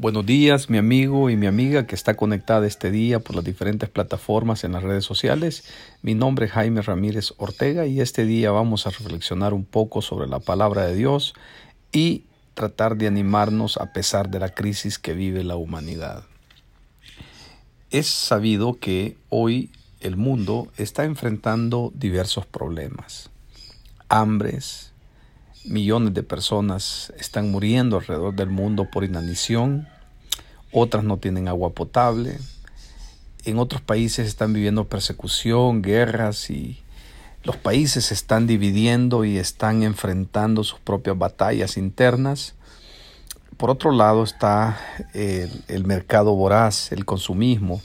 Buenos días, mi amigo y mi amiga que está conectada este día por las diferentes plataformas en las redes sociales. Mi nombre es Jaime Ramírez Ortega y este día vamos a reflexionar un poco sobre la palabra de Dios y tratar de animarnos a pesar de la crisis que vive la humanidad. Es sabido que hoy el mundo está enfrentando diversos problemas. Hambres, Millones de personas están muriendo alrededor del mundo por inanición, otras no tienen agua potable, en otros países están viviendo persecución, guerras y los países se están dividiendo y están enfrentando sus propias batallas internas. Por otro lado está el, el mercado voraz, el consumismo,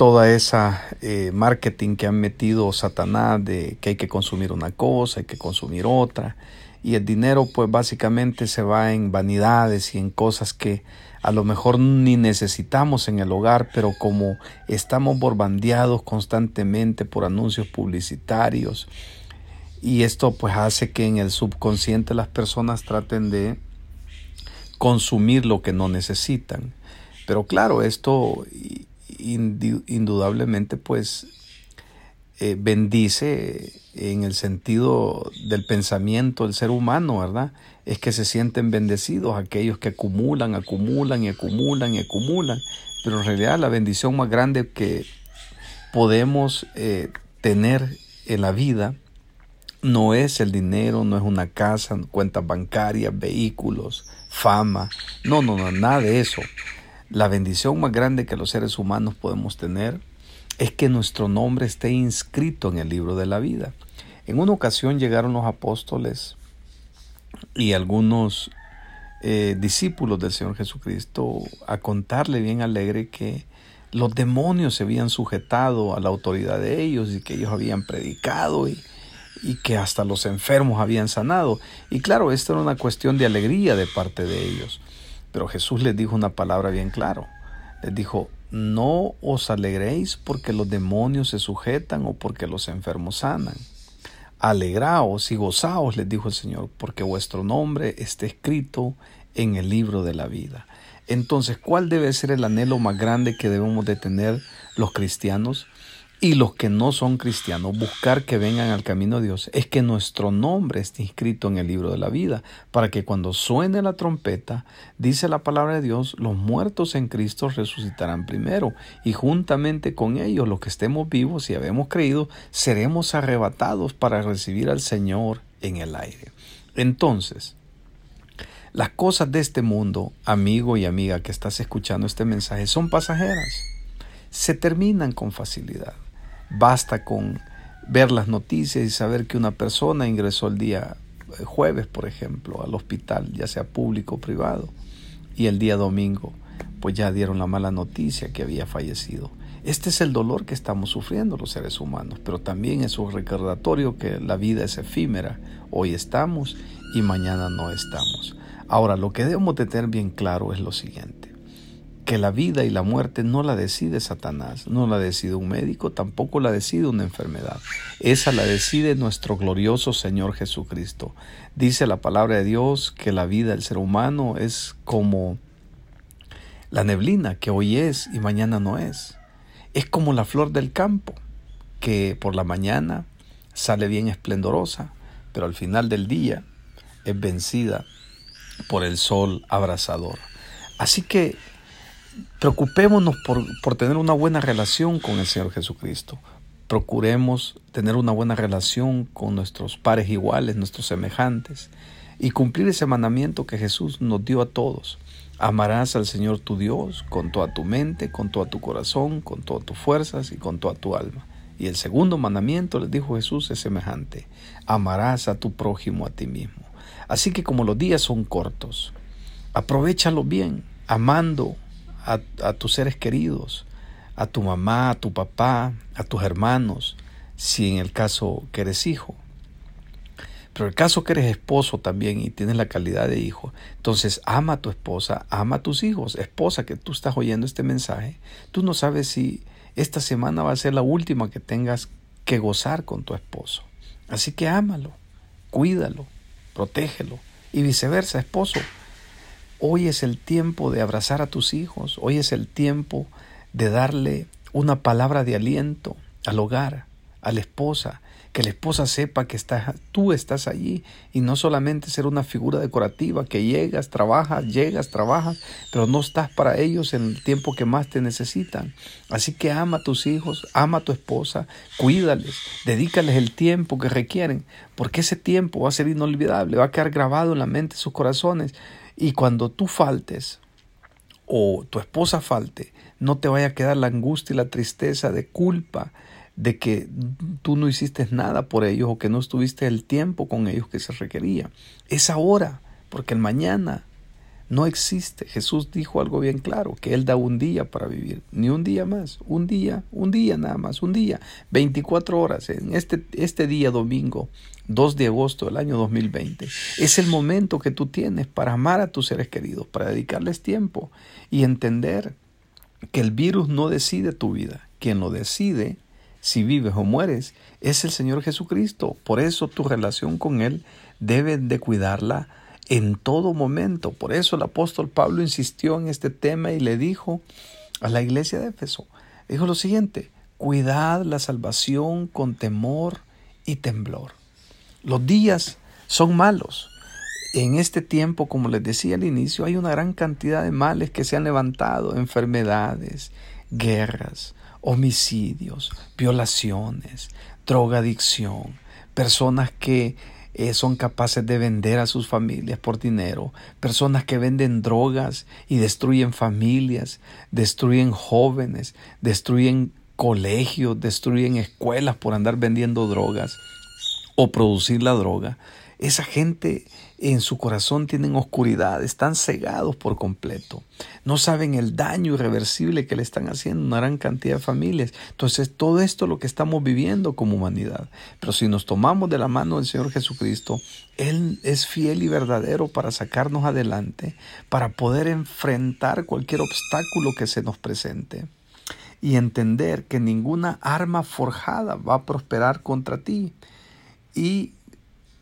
toda esa eh, marketing que han metido Satanás de que hay que consumir una cosa, hay que consumir otra. Y el dinero pues básicamente se va en vanidades y en cosas que a lo mejor ni necesitamos en el hogar, pero como estamos borbandeados constantemente por anuncios publicitarios, y esto pues hace que en el subconsciente las personas traten de consumir lo que no necesitan. Pero claro, esto indudablemente pues eh, bendice en el sentido del pensamiento del ser humano, ¿verdad? Es que se sienten bendecidos aquellos que acumulan, acumulan y acumulan y acumulan. Pero en realidad la bendición más grande que podemos eh, tener en la vida no es el dinero, no es una casa, cuentas bancarias, vehículos, fama. No, no, no, nada de eso. La bendición más grande que los seres humanos podemos tener es que nuestro nombre esté inscrito en el libro de la vida. En una ocasión llegaron los apóstoles y algunos eh, discípulos del Señor Jesucristo a contarle bien alegre que los demonios se habían sujetado a la autoridad de ellos y que ellos habían predicado y, y que hasta los enfermos habían sanado. Y claro, esto era una cuestión de alegría de parte de ellos. Pero Jesús les dijo una palabra bien claro. Les dijo, no os alegréis porque los demonios se sujetan o porque los enfermos sanan. Alegraos y gozaos, les dijo el Señor, porque vuestro nombre está escrito en el libro de la vida. Entonces, ¿cuál debe ser el anhelo más grande que debemos de tener los cristianos? Y los que no son cristianos buscar que vengan al camino de Dios es que nuestro nombre esté inscrito en el libro de la vida, para que cuando suene la trompeta, dice la palabra de Dios, los muertos en Cristo resucitarán primero, y juntamente con ellos los que estemos vivos y habemos creído, seremos arrebatados para recibir al Señor en el aire. Entonces, las cosas de este mundo, amigo y amiga que estás escuchando este mensaje, son pasajeras. Se terminan con facilidad. Basta con ver las noticias y saber que una persona ingresó el día eh, jueves, por ejemplo, al hospital, ya sea público o privado, y el día domingo, pues ya dieron la mala noticia que había fallecido. Este es el dolor que estamos sufriendo los seres humanos, pero también es un recordatorio que la vida es efímera. Hoy estamos y mañana no estamos. Ahora, lo que debemos de tener bien claro es lo siguiente que la vida y la muerte no la decide Satanás, no la decide un médico, tampoco la decide una enfermedad. Esa la decide nuestro glorioso Señor Jesucristo. Dice la palabra de Dios que la vida del ser humano es como la neblina que hoy es y mañana no es. Es como la flor del campo que por la mañana sale bien esplendorosa, pero al final del día es vencida por el sol abrasador. Así que Preocupémonos por, tener una buena relación con el Señor Jesucristo. Procuremos tener una buena relación con nuestros pares iguales, nuestros semejantes, y cumplir ese mandamiento que Jesús nos dio a todos. Amarás al Señor tu Dios con toda tu mente, con todo tu corazón, con todas tus fuerzas y con toda tu alma. Y el segundo mandamiento, les dijo Jesús, es semejante. Amarás a tu prójimo a ti mismo. Así que como los días son cortos, aprovechalo bien, amando a, tus seres queridos, a tu mamá, a tu papá, a tus hermanos, si en el caso que eres hijo. Pero el caso que eres esposo también y tienes la calidad de hijo, entonces ama a tu esposa, ama a tus hijos. Esposa que tú estás oyendo este mensaje, tú no sabes si esta semana va a ser la última que tengas que gozar con tu esposo. Así que ámalo, cuídalo, protégelo y viceversa, esposo Hoy es el tiempo de abrazar a tus hijos, hoy es el tiempo de darle una palabra de aliento al hogar, a la esposa, que la esposa sepa que estás, tú estás allí. Y no solamente ser una figura decorativa, que llegas, trabajas, llegas, trabajas, pero no estás para ellos en el tiempo que más te necesitan. Así que ama a tus hijos, ama a tu esposa, cuídales, dedícales el tiempo que requieren, porque ese tiempo va a ser inolvidable, va a quedar grabado en la mente de sus corazones y cuando tú faltes o tu esposa falte, no te vaya a quedar la angustia y la tristeza de culpa de que tú no hiciste nada por ellos o que no estuviste el tiempo con ellos que se requería. Es ahora, porque el mañana no existe. Jesús dijo algo bien claro, que Él da un día para vivir, ni un día más, un día, un día nada más, un día, 24 horas, en este, este día domingo, 2 de agosto del año 2020. Es el momento que tú tienes para amar a tus seres queridos, para dedicarles tiempo y entender que el virus no decide tu vida, quien lo decide si vives o mueres, es el Señor Jesucristo. Por eso tu relación con Él debe de cuidarla en todo momento. Por eso el apóstol Pablo insistió en este tema y le dijo a la iglesia de Éfeso, dijo lo siguiente, cuidad la salvación con temor y temblor. Los días son malos. En este tiempo, como les decía al inicio, hay una gran cantidad de males que se han levantado, enfermedades, guerras, homicidios, violaciones, drogadicción, personas que eh, son capaces de vender a sus familias por dinero, personas que venden drogas y destruyen familias, destruyen jóvenes, destruyen colegios, destruyen escuelas por andar vendiendo drogas o producir la droga. Esa gente en su corazón tienen oscuridad, están cegados por completo, no saben el daño irreversible que le están haciendo a una gran cantidad de familias. Entonces, todo esto es lo que estamos viviendo como humanidad. Pero si nos tomamos de la mano del Señor Jesucristo, Él es fiel y verdadero para sacarnos adelante, para poder enfrentar cualquier obstáculo que se nos presente y entender que ninguna arma forjada va a prosperar contra ti. Y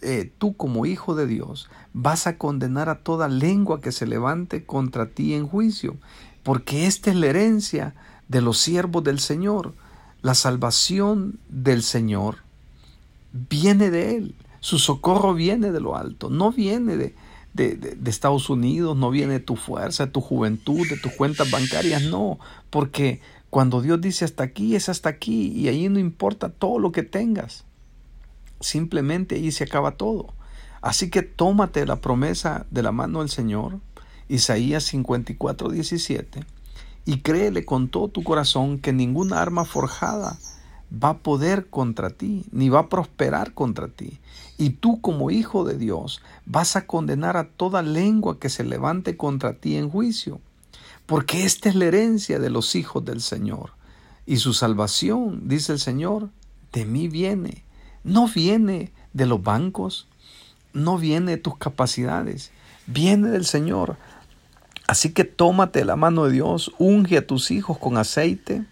eh, tú como hijo de Dios vas a condenar a toda lengua que se levante contra ti en juicio, porque esta es la herencia de los siervos del Señor. La salvación del Señor viene de Él, su socorro viene de lo alto, no viene de, de, de, Estados Unidos, no viene de tu fuerza, de tu juventud, de tus cuentas bancarias, no, porque cuando Dios dice hasta aquí, es hasta aquí, y ahí no importa todo lo que tengas. Simplemente ahí se acaba todo. Así que tómate la promesa de la mano del Señor, Isaías 54, 17, y créele con todo tu corazón que ninguna arma forjada va a poder contra ti, ni va a prosperar contra ti. Y tú como hijo de Dios vas a condenar a toda lengua que se levante contra ti en juicio, porque esta es la herencia de los hijos del Señor. Y su salvación, dice el Señor, de mí viene no viene de los bancos, no viene de tus capacidades, viene del Señor. Así que tómate la mano de Dios, unge a tus hijos con aceite,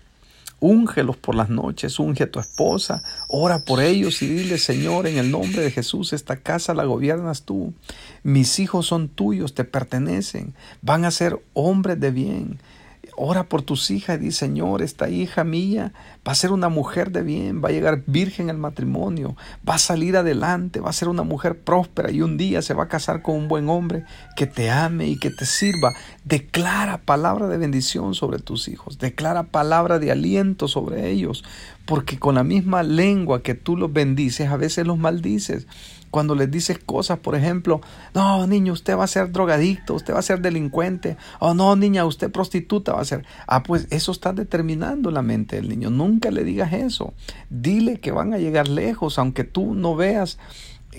úngelos por las noches, unge a tu esposa, ora por ellos y dile, Señor, en el nombre de Jesús, esta casa la gobiernas tú. Mis hijos son tuyos, te pertenecen, van a ser hombres de bien. Ora por tus hijas y di, Señor, esta hija mía va a ser una mujer de bien, va a llegar virgen al matrimonio, va a salir adelante, va a ser una mujer próspera y un día se va a casar con un buen hombre que te ame y que te sirva. Declara palabra de bendición sobre tus hijos, declara palabra de aliento sobre ellos, porque con la misma lengua que tú los bendices, a veces los maldices cuando les dices cosas, por ejemplo, no, niño, usted va a ser drogadicto, usted va a ser delincuente, o no, niña, usted prostituta va a ser. Ah, pues eso está determinando la mente del niño. Nunca le digas eso. Dile que van a llegar lejos, aunque tú no veas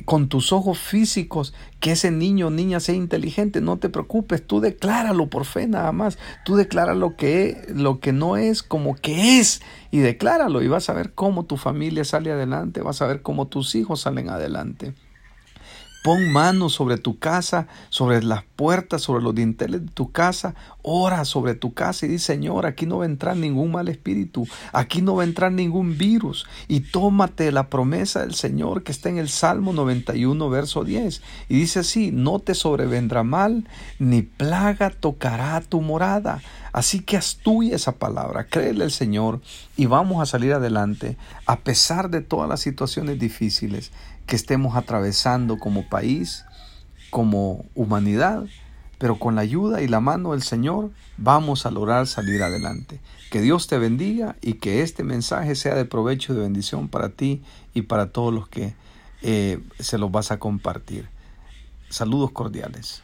con tus ojos físicos que ese niño o niña sea inteligente, no te preocupes, tú decláralo por fe nada más, tú declara lo que, lo que no es como que es y decláralo y vas a ver cómo tu familia sale adelante, vas a ver cómo tus hijos salen adelante. Pon manos sobre tu casa, sobre las puertas, sobre los dinteles de tu casa. Ora sobre tu casa y di, Señor, aquí no va a entrar ningún mal espíritu, aquí no va a entrar ningún virus. Y tómate la promesa del Señor que está en el Salmo 91, verso 10. Y dice así, no te sobrevendrá mal, ni plaga tocará tu morada. Así que haz esa palabra, créele al Señor y vamos a salir adelante a pesar de todas las situaciones difíciles que estemos atravesando como país, como humanidad, pero con la ayuda y la mano del Señor vamos a lograr salir adelante. Que Dios te bendiga y que este mensaje sea de provecho y de bendición para ti y para todos los que eh, se los vas a compartir. Saludos cordiales.